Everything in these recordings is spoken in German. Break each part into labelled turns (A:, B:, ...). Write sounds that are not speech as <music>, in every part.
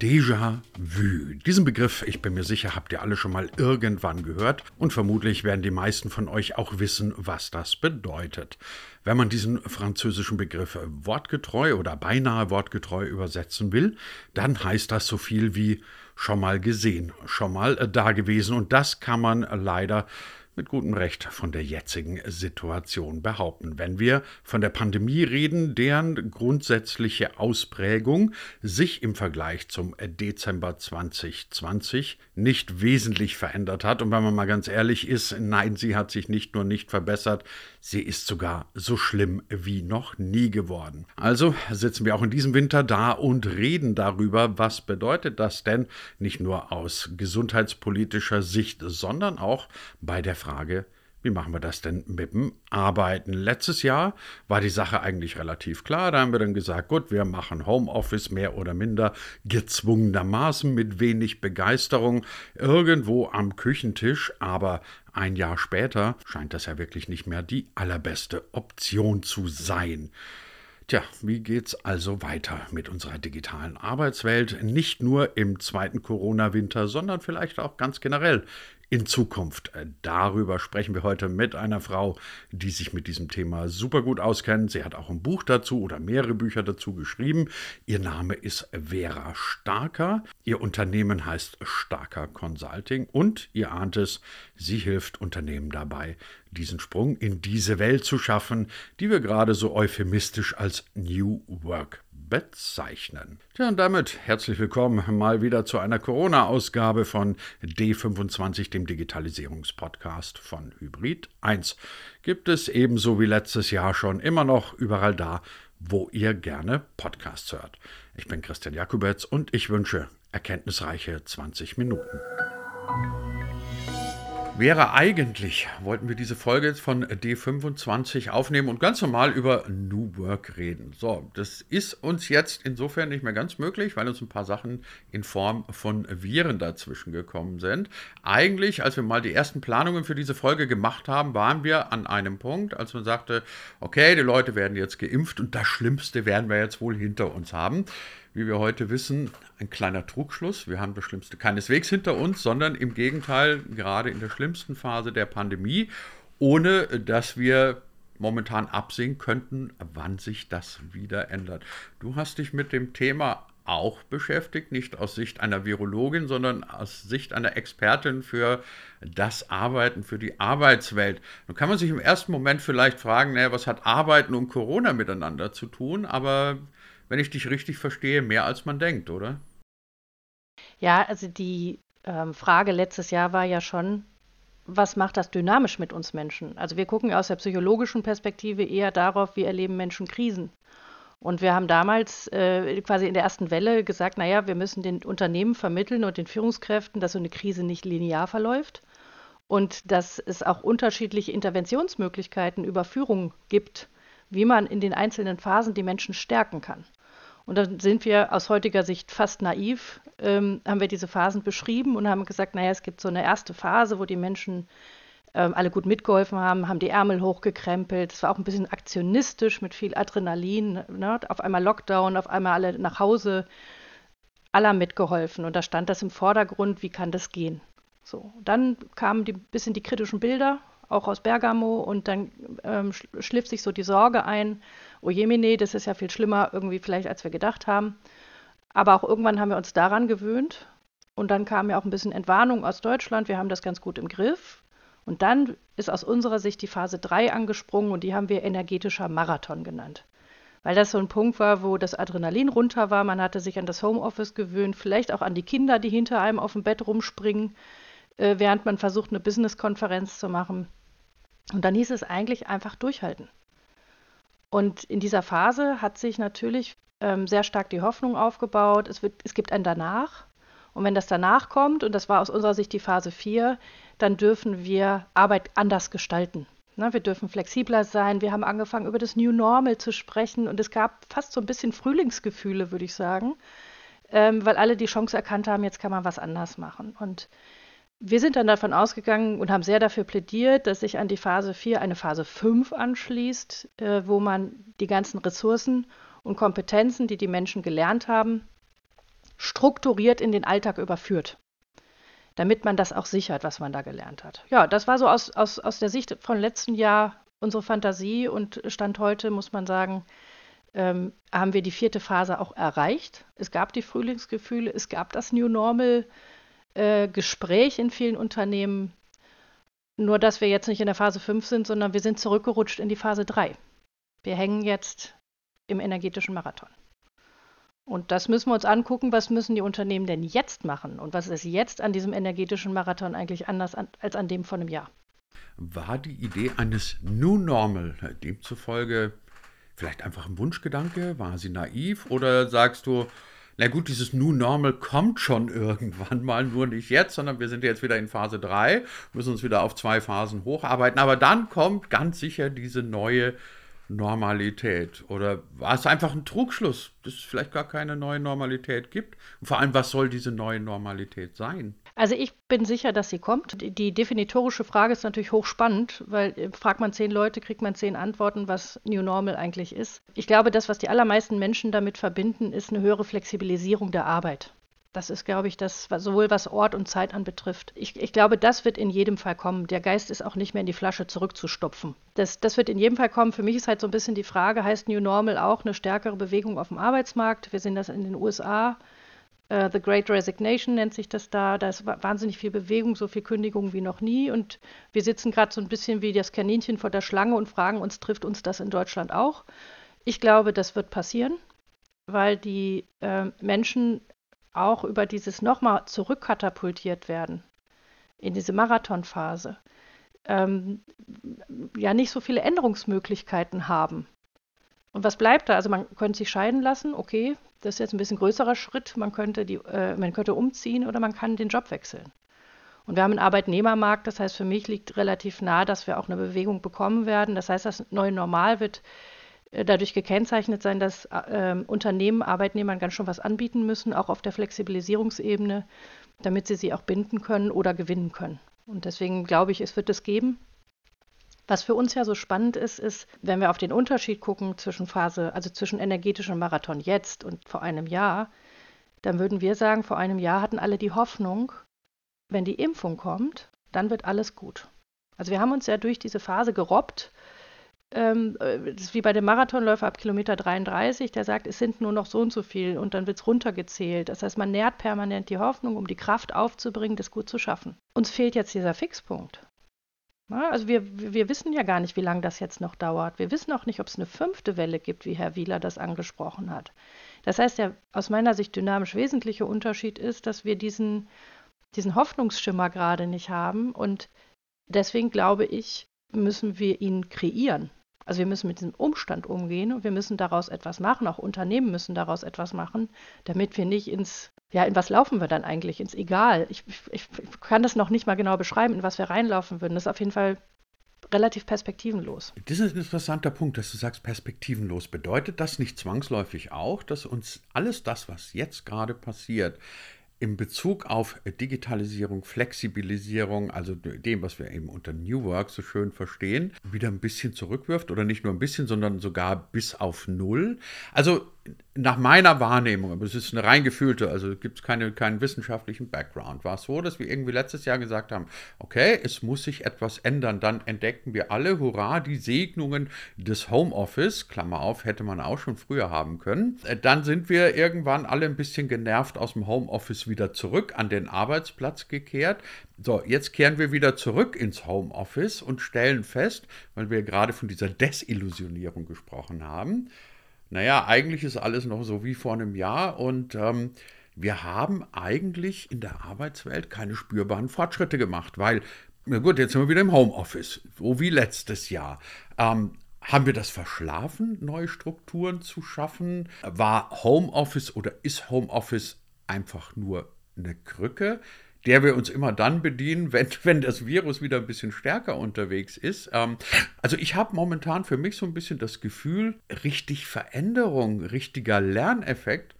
A: Déjà-vu. Diesen Begriff, ich bin mir sicher, habt ihr alle schon mal irgendwann gehört und vermutlich werden die meisten von euch auch wissen, was das bedeutet. Wenn man diesen französischen Begriff wortgetreu oder beinahe wortgetreu übersetzen will, dann heißt das so viel wie schon mal gesehen, schon mal da gewesen und das kann man leider mit gutem Recht von der jetzigen Situation behaupten. Wenn wir von der Pandemie reden, deren grundsätzliche Ausprägung sich im Vergleich zum Dezember 2020 nicht wesentlich verändert hat. Und wenn man mal ganz ehrlich ist, nein, sie hat sich nicht nur nicht verbessert, sie ist sogar so schlimm wie noch nie geworden. Also sitzen wir auch in diesem Winter da und reden darüber, was bedeutet das denn nicht nur aus gesundheitspolitischer Sicht, sondern auch bei der Frage, wie machen wir das denn mit dem Arbeiten? Letztes Jahr war die Sache eigentlich relativ klar. Da haben wir dann gesagt, gut, wir machen Homeoffice mehr oder minder gezwungenermaßen mit wenig Begeisterung irgendwo am Küchentisch. Aber ein Jahr später scheint das ja wirklich nicht mehr die allerbeste Option zu sein. Tja, wie geht's also weiter mit unserer digitalen Arbeitswelt? Nicht nur im zweiten Corona-Winter, sondern vielleicht auch ganz generell in Zukunft. Äh, darüber sprechen wir heute mit einer Frau, die sich mit diesem Thema super gut auskennt. Sie hat auch ein Buch dazu oder mehrere Bücher dazu geschrieben. Ihr Name ist Vera Starker. Ihr Unternehmen heißt Starker Consulting und ihr ahnt es, sie hilft Unternehmen dabei, diesen Sprung in diese Welt zu schaffen, die wir gerade so euphemistisch als New Work bezeichnen. Tja, und damit herzlich willkommen mal wieder zu einer Corona-Ausgabe von D25, dem Digitalisierungspodcast von Hybrid 1. Gibt es ebenso wie letztes Jahr schon immer noch überall da, wo ihr gerne Podcasts hört. Ich bin Christian Jakubetz und ich wünsche erkenntnisreiche 20 Minuten. Wäre eigentlich, wollten wir diese Folge jetzt von D25 aufnehmen und ganz normal über New Work reden. So, das ist uns jetzt insofern nicht mehr ganz möglich, weil uns ein paar Sachen in Form von Viren dazwischen gekommen sind. Eigentlich, als wir mal die ersten Planungen für diese Folge gemacht haben, waren wir an einem Punkt, als man sagte, okay, die Leute werden jetzt geimpft und das Schlimmste werden wir jetzt wohl hinter uns haben wie wir heute wissen, ein kleiner Trugschluss. Wir haben das Schlimmste keineswegs hinter uns, sondern im Gegenteil gerade in der schlimmsten Phase der Pandemie, ohne dass wir momentan absehen könnten, wann sich das wieder ändert. Du hast dich mit dem Thema auch beschäftigt, nicht aus Sicht einer Virologin, sondern aus Sicht einer Expertin für das Arbeiten, für die Arbeitswelt. Nun kann man sich im ersten Moment vielleicht fragen, naja, was hat Arbeiten und Corona miteinander zu tun? Aber wenn ich dich richtig verstehe, mehr als man denkt, oder?
B: Ja, also die ähm, Frage letztes Jahr war ja schon, was macht das dynamisch mit uns Menschen? Also wir gucken aus der psychologischen Perspektive eher darauf, wie erleben Menschen Krisen. Und wir haben damals äh, quasi in der ersten Welle gesagt, naja, wir müssen den Unternehmen vermitteln und den Führungskräften, dass so eine Krise nicht linear verläuft und dass es auch unterschiedliche Interventionsmöglichkeiten über Führung gibt, wie man in den einzelnen Phasen die Menschen stärken kann. Und dann sind wir aus heutiger Sicht fast naiv, ähm, haben wir diese Phasen beschrieben und haben gesagt, naja, es gibt so eine erste Phase, wo die Menschen ähm, alle gut mitgeholfen haben, haben die Ärmel hochgekrempelt. Es war auch ein bisschen aktionistisch mit viel Adrenalin. Ne? Auf einmal Lockdown, auf einmal alle nach Hause. Alle haben mitgeholfen. Und da stand das im Vordergrund, wie kann das gehen? So, dann kamen die bisschen die kritischen Bilder, auch aus Bergamo, und dann ähm, schliff sich so die Sorge ein, oh jemine, das ist ja viel schlimmer irgendwie vielleicht, als wir gedacht haben. Aber auch irgendwann haben wir uns daran gewöhnt. Und dann kam ja auch ein bisschen Entwarnung aus Deutschland. Wir haben das ganz gut im Griff. Und dann ist aus unserer Sicht die Phase 3 angesprungen und die haben wir energetischer Marathon genannt. Weil das so ein Punkt war, wo das Adrenalin runter war. Man hatte sich an das Homeoffice gewöhnt, vielleicht auch an die Kinder, die hinter einem auf dem Bett rumspringen, äh, während man versucht, eine Business-Konferenz zu machen. Und dann hieß es eigentlich einfach durchhalten. Und in dieser Phase hat sich natürlich ähm, sehr stark die Hoffnung aufgebaut, es, wird, es gibt ein Danach. Und wenn das danach kommt, und das war aus unserer Sicht die Phase 4, dann dürfen wir Arbeit anders gestalten. Ne, wir dürfen flexibler sein. Wir haben angefangen, über das New Normal zu sprechen. Und es gab fast so ein bisschen Frühlingsgefühle, würde ich sagen, ähm, weil alle die Chance erkannt haben, jetzt kann man was anders machen. Und wir sind dann davon ausgegangen und haben sehr dafür plädiert, dass sich an die Phase 4 eine Phase 5 anschließt, äh, wo man die ganzen Ressourcen und Kompetenzen, die die Menschen gelernt haben, strukturiert in den Alltag überführt damit man das auch sichert, was man da gelernt hat. Ja, das war so aus, aus, aus der Sicht von letzten Jahr unsere Fantasie und Stand heute muss man sagen, ähm, haben wir die vierte Phase auch erreicht. Es gab die Frühlingsgefühle, es gab das New Normal äh, Gespräch in vielen Unternehmen. Nur, dass wir jetzt nicht in der Phase 5 sind, sondern wir sind zurückgerutscht in die Phase 3. Wir hängen jetzt im energetischen Marathon. Und das müssen wir uns angucken, was müssen die Unternehmen denn jetzt machen und was ist jetzt an diesem energetischen Marathon eigentlich anders an, als an dem von einem Jahr.
A: War die Idee eines New Normal demzufolge vielleicht einfach ein Wunschgedanke? War sie naiv oder sagst du, na gut, dieses New Normal kommt schon <laughs> irgendwann mal, nur nicht jetzt, sondern wir sind jetzt wieder in Phase 3, müssen uns wieder auf zwei Phasen hocharbeiten, aber dann kommt ganz sicher diese neue Normalität? Oder war es einfach ein Trugschluss, dass es vielleicht gar keine neue Normalität gibt? Und vor allem, was soll diese neue Normalität sein?
B: Also ich bin sicher, dass sie kommt. Die definitorische Frage ist natürlich hochspannend, weil äh, fragt man zehn Leute, kriegt man zehn Antworten, was New Normal eigentlich ist. Ich glaube, das, was die allermeisten Menschen damit verbinden, ist eine höhere Flexibilisierung der Arbeit. Das ist, glaube ich, das, sowohl was Ort und Zeit anbetrifft. Ich, ich, glaube, das wird in jedem Fall kommen. Der Geist ist auch nicht mehr in die Flasche zurückzustopfen. Das, das wird in jedem Fall kommen. Für mich ist halt so ein bisschen die Frage, heißt New Normal auch eine stärkere Bewegung auf dem Arbeitsmarkt? Wir sehen das in den USA. Uh, The Great Resignation nennt sich das da. Da ist wahnsinnig viel Bewegung, so viel Kündigung wie noch nie. Und wir sitzen gerade so ein bisschen wie das Kaninchen vor der Schlange und fragen uns, trifft uns das in Deutschland auch? Ich glaube, das wird passieren, weil die äh, Menschen auch über dieses nochmal zurückkatapultiert werden in diese Marathonphase, ähm, ja nicht so viele Änderungsmöglichkeiten haben. Und was bleibt da? Also man könnte sich scheiden lassen, okay, das ist jetzt ein bisschen größerer Schritt, man könnte, die, äh, man könnte umziehen oder man kann den Job wechseln. Und wir haben einen Arbeitnehmermarkt, das heißt, für mich liegt relativ nah, dass wir auch eine Bewegung bekommen werden. Das heißt, das neue Normal wird äh, dadurch gekennzeichnet sein, dass äh, Unternehmen Arbeitnehmern ganz schön was anbieten müssen, auch auf der Flexibilisierungsebene, damit sie sie auch binden können oder gewinnen können. Und deswegen glaube ich, es wird es geben. Was für uns ja so spannend ist, ist, wenn wir auf den Unterschied gucken zwischen Phase, also zwischen energetischem Marathon jetzt und vor einem Jahr, dann würden wir sagen, vor einem Jahr hatten alle die Hoffnung, wenn die Impfung kommt, dann wird alles gut. Also wir haben uns ja durch diese Phase gerobbt, ähm, äh, das ist wie bei dem Marathonläufer ab Kilometer 33, der sagt, es sind nur noch so und so viel und dann wird es runtergezählt. Das heißt, man nährt permanent die Hoffnung, um die Kraft aufzubringen, das gut zu schaffen. Uns fehlt jetzt dieser Fixpunkt. Ja, also wir, wir wissen ja gar nicht, wie lange das jetzt noch dauert. Wir wissen auch nicht, ob es eine fünfte Welle gibt, wie Herr Wieler das angesprochen hat. Das heißt, der aus meiner Sicht dynamisch wesentliche Unterschied ist, dass wir diesen, diesen Hoffnungsschimmer gerade nicht haben und deswegen glaube ich, müssen wir ihn kreieren. Also wir müssen mit diesem Umstand umgehen und wir müssen daraus etwas machen. Auch Unternehmen müssen daraus etwas machen, damit wir nicht ins, ja, in was laufen wir dann eigentlich? Ins Egal. Ich, ich, ich kann das noch nicht mal genau beschreiben, in was wir reinlaufen würden. Das ist auf jeden Fall relativ perspektivenlos.
A: Das ist ein interessanter Punkt, dass du sagst, perspektivenlos. Bedeutet das nicht zwangsläufig auch, dass uns alles das, was jetzt gerade passiert, in Bezug auf Digitalisierung, Flexibilisierung, also dem, was wir eben unter New Work so schön verstehen, wieder ein bisschen zurückwirft oder nicht nur ein bisschen, sondern sogar bis auf Null. Also nach meiner Wahrnehmung, aber es ist eine rein gefühlte, also gibt es keine, keinen wissenschaftlichen Background, war es so, dass wir irgendwie letztes Jahr gesagt haben, okay, es muss sich etwas ändern. Dann entdeckten wir alle, hurra, die Segnungen des Homeoffice, Klammer auf, hätte man auch schon früher haben können. Äh, dann sind wir irgendwann alle ein bisschen genervt aus dem Homeoffice wieder zurück an den Arbeitsplatz gekehrt. So, jetzt kehren wir wieder zurück ins Homeoffice und stellen fest, weil wir gerade von dieser Desillusionierung gesprochen haben, naja, eigentlich ist alles noch so wie vor einem Jahr und ähm, wir haben eigentlich in der Arbeitswelt keine spürbaren Fortschritte gemacht, weil, na gut, jetzt sind wir wieder im Homeoffice, so wie letztes Jahr. Ähm, haben wir das verschlafen, neue Strukturen zu schaffen? War Homeoffice oder ist Homeoffice einfach nur eine Krücke? Der wir uns immer dann bedienen, <laughs> wenn, wenn das Virus wieder ein bisschen stärker unterwegs ist. Ähm, also ich habe momentan für mich so ein bisschen das Gefühl, richtig Veränderung, richtiger Lerneffekt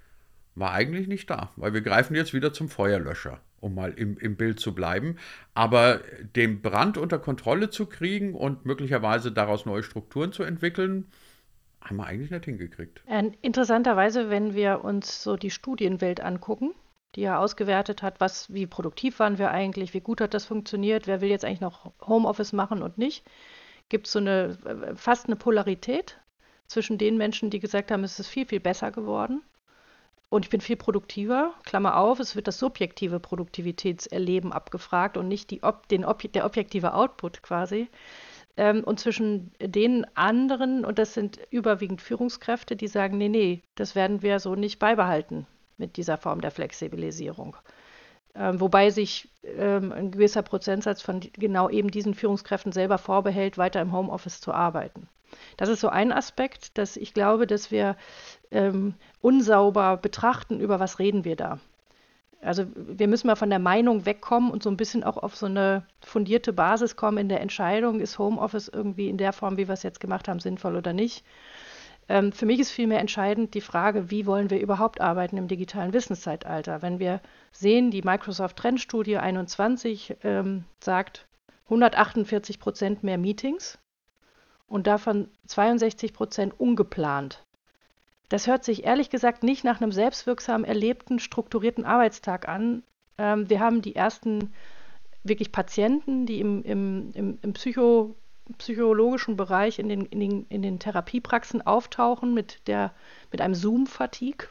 A: war eigentlich nicht da, weil wir greifen jetzt wieder zum Feuerlöscher, um mal im, im Bild zu bleiben. Aber den Brand unter Kontrolle zu kriegen und möglicherweise daraus neue Strukturen zu entwickeln, haben wir eigentlich nicht hingekriegt.
B: Äh, interessanterweise, wenn wir uns so die Studienwelt angucken, die ja ausgewertet hat, was, wie produktiv waren wir eigentlich, wie gut hat das funktioniert, wer will jetzt eigentlich noch Homeoffice machen und nicht, gibt es so eine äh, fast eine Polarität zwischen den Menschen, die gesagt haben, es ist viel, viel besser geworden und ich bin viel produktiver. Klammer auf, es wird das subjektive Produktivitätserleben abgefragt und nicht die, den, der objektive Output quasi. Ähm, und zwischen den anderen, und das sind überwiegend Führungskräfte, die sagen, nee, nee, das werden wir so nicht beibehalten mit dieser Form der Flexibilisierung. Ähm, wobei sich ähm, ein gewisser Prozentsatz von genau eben diesen Führungskräften selber vorbehält, weiter im Homeoffice zu arbeiten. Das ist so ein Aspekt, dass ich glaube, dass wir ähm, unsauber betrachten, über was reden wir da. Also wir müssen mal von der Meinung wegkommen und so ein bisschen auch auf so eine fundierte Basis kommen in der Entscheidung, ist Homeoffice irgendwie in der Form, wie wir es jetzt gemacht haben, sinnvoll oder nicht. Ähm, für mich ist vielmehr entscheidend die Frage, wie wollen wir überhaupt arbeiten im digitalen Wissenszeitalter. Wenn wir sehen, die Microsoft Trendstudie 21 ähm, sagt 148 Prozent mehr Meetings und davon 62 Prozent ungeplant. Das hört sich ehrlich gesagt nicht nach einem selbstwirksam erlebten, strukturierten Arbeitstag an. Ähm, wir haben die ersten wirklich Patienten, die im, im, im, im Psycho, psychologischen Bereich in den, in, den, in den Therapiepraxen auftauchen mit, der, mit einem Zoom-Fatigue.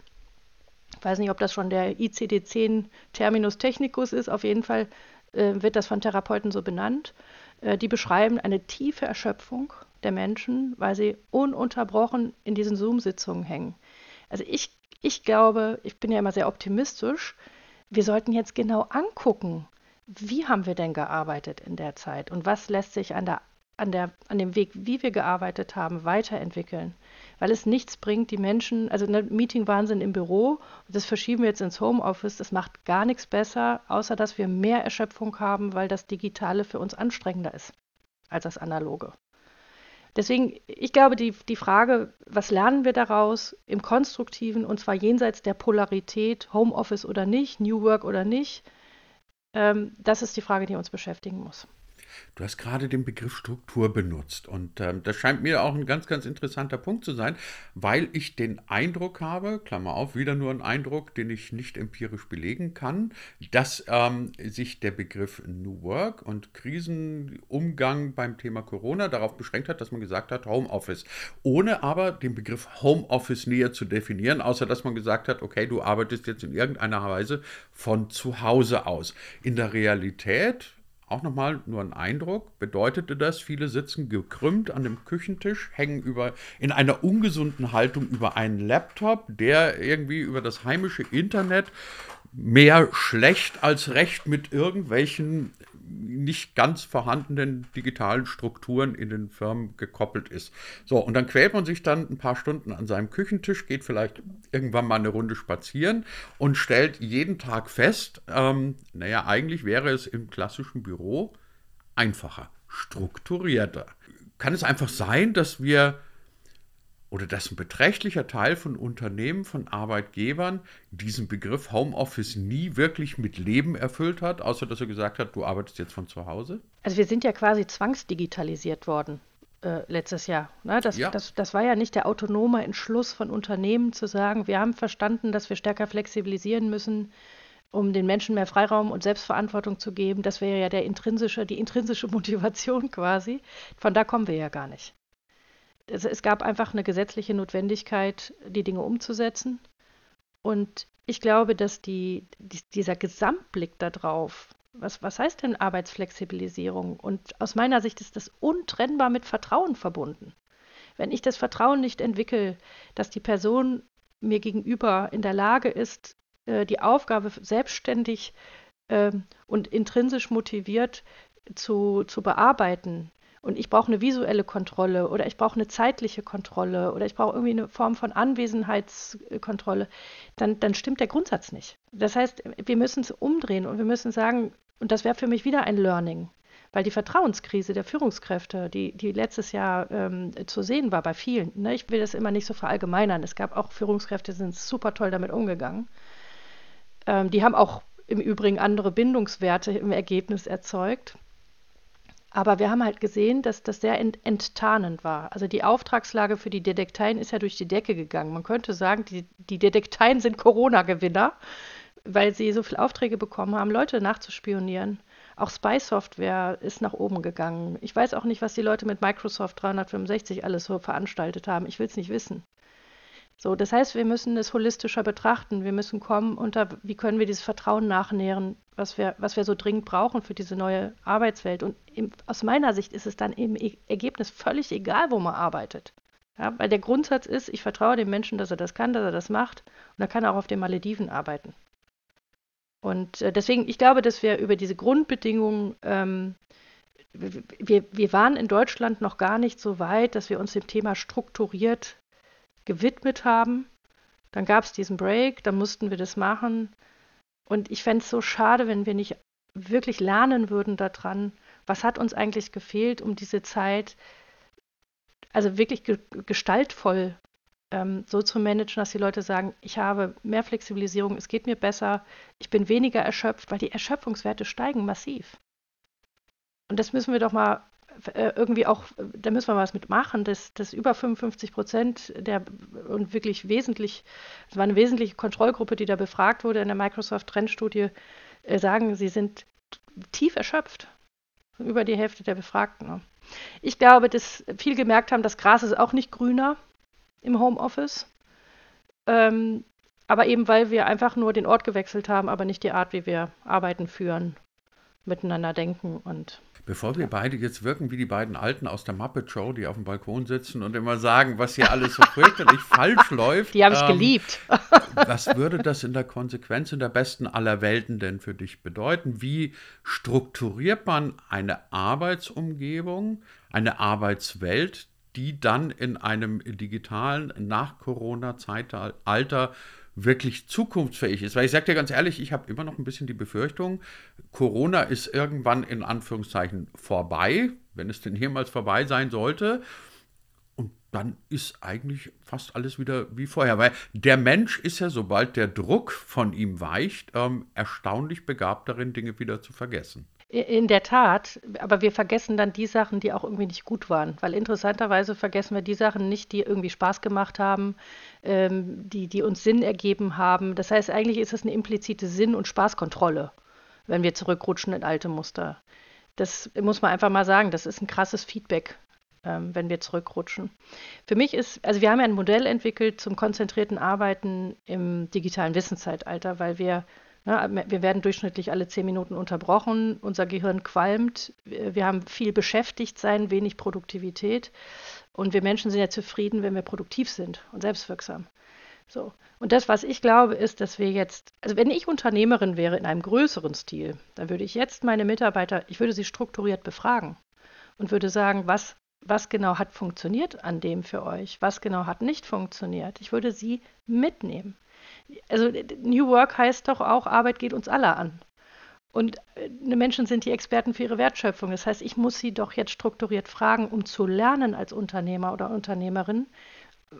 B: Ich weiß nicht, ob das schon der ICD-10 Terminus technicus ist. Auf jeden Fall äh, wird das von Therapeuten so benannt. Äh, die beschreiben eine tiefe Erschöpfung der Menschen, weil sie ununterbrochen in diesen Zoom-Sitzungen hängen. Also ich, ich glaube, ich bin ja immer sehr optimistisch, wir sollten jetzt genau angucken, wie haben wir denn gearbeitet in der Zeit und was lässt sich an, der, an, der, an dem Weg, wie wir gearbeitet haben, weiterentwickeln. Weil es nichts bringt, die Menschen, also ein Meeting-Wahnsinn im Büro, das verschieben wir jetzt ins Homeoffice, das macht gar nichts besser, außer dass wir mehr Erschöpfung haben, weil das Digitale für uns anstrengender ist als das Analoge. Deswegen, ich glaube, die, die Frage, was lernen wir daraus im Konstruktiven, und zwar jenseits der Polarität, Homeoffice oder nicht, New Work oder nicht, ähm, das ist die Frage, die uns beschäftigen muss.
A: Du hast gerade den Begriff Struktur benutzt und ähm, das scheint mir auch ein ganz, ganz interessanter Punkt zu sein, weil ich den Eindruck habe, Klammer auf, wieder nur ein Eindruck, den ich nicht empirisch belegen kann, dass ähm, sich der Begriff New Work und Krisenumgang beim Thema Corona darauf beschränkt hat, dass man gesagt hat Homeoffice, ohne aber den Begriff Homeoffice näher zu definieren, außer dass man gesagt hat, okay, du arbeitest jetzt in irgendeiner Weise von zu Hause aus. In der Realität auch nochmal nur ein Eindruck, bedeutete das, viele sitzen gekrümmt an dem Küchentisch, hängen über, in einer ungesunden Haltung über einen Laptop, der irgendwie über das heimische Internet mehr schlecht als recht mit irgendwelchen nicht ganz vorhandenen digitalen Strukturen in den Firmen gekoppelt ist. So, und dann quält man sich dann ein paar Stunden an seinem Küchentisch, geht vielleicht irgendwann mal eine Runde spazieren und stellt jeden Tag fest, ähm, naja, eigentlich wäre es im klassischen Büro einfacher, strukturierter. Kann es einfach sein, dass wir oder dass ein beträchtlicher Teil von Unternehmen, von Arbeitgebern diesen Begriff Homeoffice nie wirklich mit Leben erfüllt hat, außer dass er gesagt hat, du arbeitest jetzt von zu Hause?
B: Also wir sind ja quasi zwangsdigitalisiert worden äh, letztes Jahr. Ne? Das, ja. das, das war ja nicht der autonome Entschluss von Unternehmen zu sagen, wir haben verstanden, dass wir stärker flexibilisieren müssen, um den Menschen mehr Freiraum und Selbstverantwortung zu geben. Das wäre ja der intrinsische, die intrinsische <laughs> Motivation quasi. Von da kommen wir ja gar nicht es, es gab einfach eine gesetzliche Notwendigkeit, die Dinge umzusetzen. Und ich glaube, dass die, die, dieser Gesamtblick darauf, was, was heißt denn Arbeitsflexibilisierung? Und aus meiner Sicht ist das untrennbar mit Vertrauen verbunden. Wenn ich das Vertrauen nicht entwickle, dass die Person mir gegenüber in der Lage ist, äh, die Aufgabe selbstständig äh, und intrinsisch motiviert zu, zu bearbeiten, und ich brauche eine visuelle Kontrolle oder ich brauche eine zeitliche Kontrolle oder ich brauche irgendwie eine Form von Anwesenheitskontrolle, dann, dann stimmt der Grundsatz nicht. Das heißt, wir müssen es umdrehen und wir müssen sagen, und das wäre für mich wieder ein Learning, weil die Vertrauenskrise der Führungskräfte, die, die letztes Jahr ähm, zu sehen war bei vielen, ne, ich will das immer nicht so verallgemeinern, es gab auch Führungskräfte, die sind super toll damit umgegangen. Ähm, die haben auch im Übrigen andere Bindungswerte im Ergebnis erzeugt. Aber wir haben halt gesehen, dass das sehr ent enttarnend war. Also die Auftragslage für die Detekteien ist ja durch die Decke gegangen. Man könnte sagen, die, die Detekteien sind Corona-Gewinner, weil sie so viele Aufträge bekommen haben, Leute nachzuspionieren. Auch Spy-Software ist nach oben gegangen. Ich weiß auch nicht, was die Leute mit Microsoft 365 alles so veranstaltet haben. Ich will es nicht wissen. So, das heißt, wir müssen es holistischer betrachten. Wir müssen kommen unter, wie können wir dieses Vertrauen nachnähren, was wir, was wir so dringend brauchen für diese neue Arbeitswelt. Und im, aus meiner Sicht ist es dann im e Ergebnis völlig egal, wo man arbeitet. Ja, weil der Grundsatz ist, ich vertraue dem Menschen, dass er das kann, dass er das macht. Und er kann auch auf den Malediven arbeiten. Und äh, deswegen, ich glaube, dass wir über diese Grundbedingungen, ähm, wir, wir waren in Deutschland noch gar nicht so weit, dass wir uns dem Thema strukturiert gewidmet haben. Dann gab es diesen Break, dann mussten wir das machen. Und ich fände es so schade, wenn wir nicht wirklich lernen würden daran, was hat uns eigentlich gefehlt, um diese Zeit, also wirklich ge gestaltvoll ähm, so zu managen, dass die Leute sagen, ich habe mehr Flexibilisierung, es geht mir besser, ich bin weniger erschöpft, weil die Erschöpfungswerte steigen massiv. Und das müssen wir doch mal irgendwie auch, da müssen wir was mitmachen, dass, dass über 55 Prozent der und wirklich wesentlich, es war eine wesentliche Kontrollgruppe, die da befragt wurde in der Microsoft-Trendstudie, äh, sagen, sie sind tief erschöpft. Über die Hälfte der Befragten. Ne? Ich glaube, dass viele gemerkt haben, das Gras ist auch nicht grüner im Homeoffice. Ähm, aber eben weil wir einfach nur den Ort gewechselt haben, aber nicht die Art, wie wir arbeiten, führen, miteinander denken und
A: Bevor wir beide jetzt wirken wie die beiden Alten aus der Muppet Show, die auf dem Balkon sitzen und immer sagen, was hier alles so fürchterlich <laughs> falsch läuft.
B: Die habe ich ähm, geliebt. <laughs>
A: was würde das in der Konsequenz in der besten aller Welten denn für dich bedeuten? Wie strukturiert man eine Arbeitsumgebung, eine Arbeitswelt, die dann in einem digitalen Nach-Corona-Zeitalter wirklich zukunftsfähig ist. Weil ich sage dir ganz ehrlich, ich habe immer noch ein bisschen die Befürchtung, Corona ist irgendwann in Anführungszeichen vorbei, wenn es denn jemals vorbei sein sollte. Und dann ist eigentlich fast alles wieder wie vorher. Weil der Mensch ist ja, sobald der Druck von ihm weicht, ähm, erstaunlich begabt darin, Dinge wieder zu vergessen.
B: In der Tat, aber wir vergessen dann die Sachen, die auch irgendwie nicht gut waren, weil interessanterweise vergessen wir die Sachen nicht, die irgendwie Spaß gemacht haben, ähm, die, die uns Sinn ergeben haben. Das heißt, eigentlich ist es eine implizite Sinn- und Spaßkontrolle, wenn wir zurückrutschen in alte Muster. Das muss man einfach mal sagen, das ist ein krasses Feedback, ähm, wenn wir zurückrutschen. Für mich ist, also wir haben ja ein Modell entwickelt zum konzentrierten Arbeiten im digitalen Wissenszeitalter, weil wir Ne, wir werden durchschnittlich alle zehn Minuten unterbrochen, unser Gehirn qualmt, wir haben viel beschäftigt sein, wenig Produktivität und wir Menschen sind ja zufrieden, wenn wir produktiv sind und selbstwirksam. So. Und das, was ich glaube, ist, dass wir jetzt, also wenn ich Unternehmerin wäre in einem größeren Stil, dann würde ich jetzt meine Mitarbeiter, ich würde sie strukturiert befragen und würde sagen, was, was genau hat funktioniert an dem für euch, was genau hat nicht funktioniert. Ich würde sie mitnehmen also New Work heißt doch auch, Arbeit geht uns alle an. Und äh, Menschen sind die Experten für ihre Wertschöpfung. Das heißt, ich muss sie doch jetzt strukturiert fragen, um zu lernen als Unternehmer oder Unternehmerin,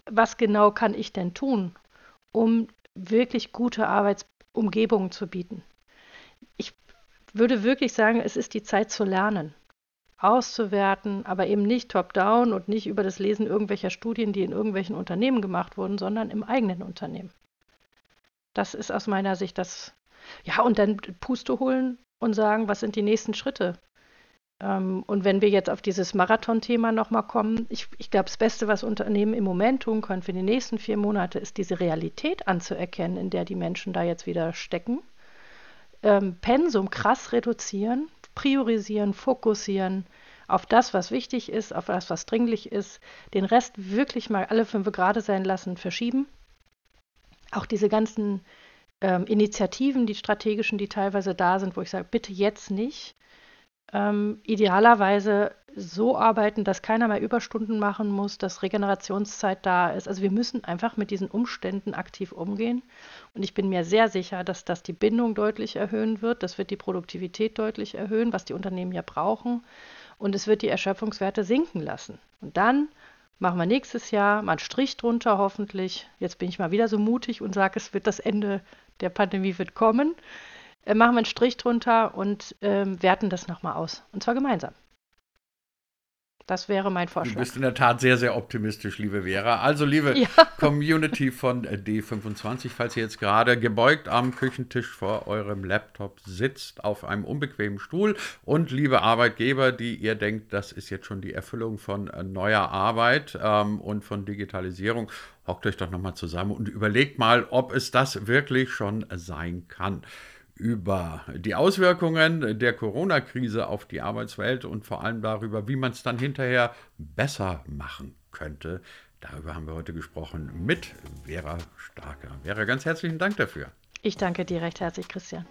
B: was genau kann ich denn tun, um wirklich gute Arbeitsumgebungen zu bieten. Ich würde wirklich sagen, es ist die Zeit zu lernen, auszuwerten, aber eben nicht top-down und nicht über das Lesen irgendwelcher Studien, die in irgendwelchen Unternehmen gemacht wurden, sondern im eigenen Unternehmen. Das ist aus meiner Sicht das. Ja, und dann Puste holen und sagen, was sind die nächsten Schritte? Ähm, und wenn wir jetzt auf dieses Marathon-Thema nochmal kommen, ich, ich glaube, das Beste, was Unternehmen im Moment tun können für die nächsten vier Monate, ist diese Realität anzuerkennen, in der die Menschen da jetzt wieder stecken. Ähm, Pensum krass reduzieren, priorisieren, fokussieren auf das, was wichtig ist, auf das, was dringlich ist, den Rest wirklich mal alle fünf Grade sein lassen, verschieben auch diese ganzen ähm, Initiativen, die strategischen, die teilweise da sind, wo ich sage, bitte jetzt nicht. Ähm, idealerweise so arbeiten, dass keiner mehr Überstunden machen muss, dass Regenerationszeit da ist. Also wir müssen einfach mit diesen Umständen aktiv umgehen. Und ich bin mir sehr sicher, dass das die Bindung deutlich erhöhen wird. Das wird die Produktivität deutlich erhöhen, was die Unternehmen ja brauchen. Und es wird die Erschöpfungswerte sinken lassen. Und dann Machen wir nächstes Jahr mal einen Strich drunter, hoffentlich. Jetzt bin ich mal wieder so mutig und sage, es wird das Ende der Pandemie wird kommen. Äh, machen wir einen Strich drunter und ähm, werten das nochmal aus. Und zwar gemeinsam. Das wäre mein Vorschlag.
A: Du bist in der Tat sehr, sehr optimistisch, liebe Vera. Also, liebe ja. <laughs> Community von D25, falls ihr jetzt gerade gebeugt am Küchentisch vor eurem Laptop sitzt, auf einem unbequemen Stuhl und liebe Arbeitgeber, die ihr denkt, das ist jetzt schon die Erfüllung von äh, neuer Arbeit ähm, und von Digitalisierung, hockt euch doch nochmal zusammen und überlegt mal, ob es das wirklich schon sein kann über die Auswirkungen der Corona-Krise auf die Arbeitswelt und vor allem darüber, wie man es dann hinterher besser machen könnte. Darüber haben wir heute gesprochen mit Vera Starker. Vera, ganz herzlichen Dank dafür.
B: Ich danke dir recht herzlich, Christian.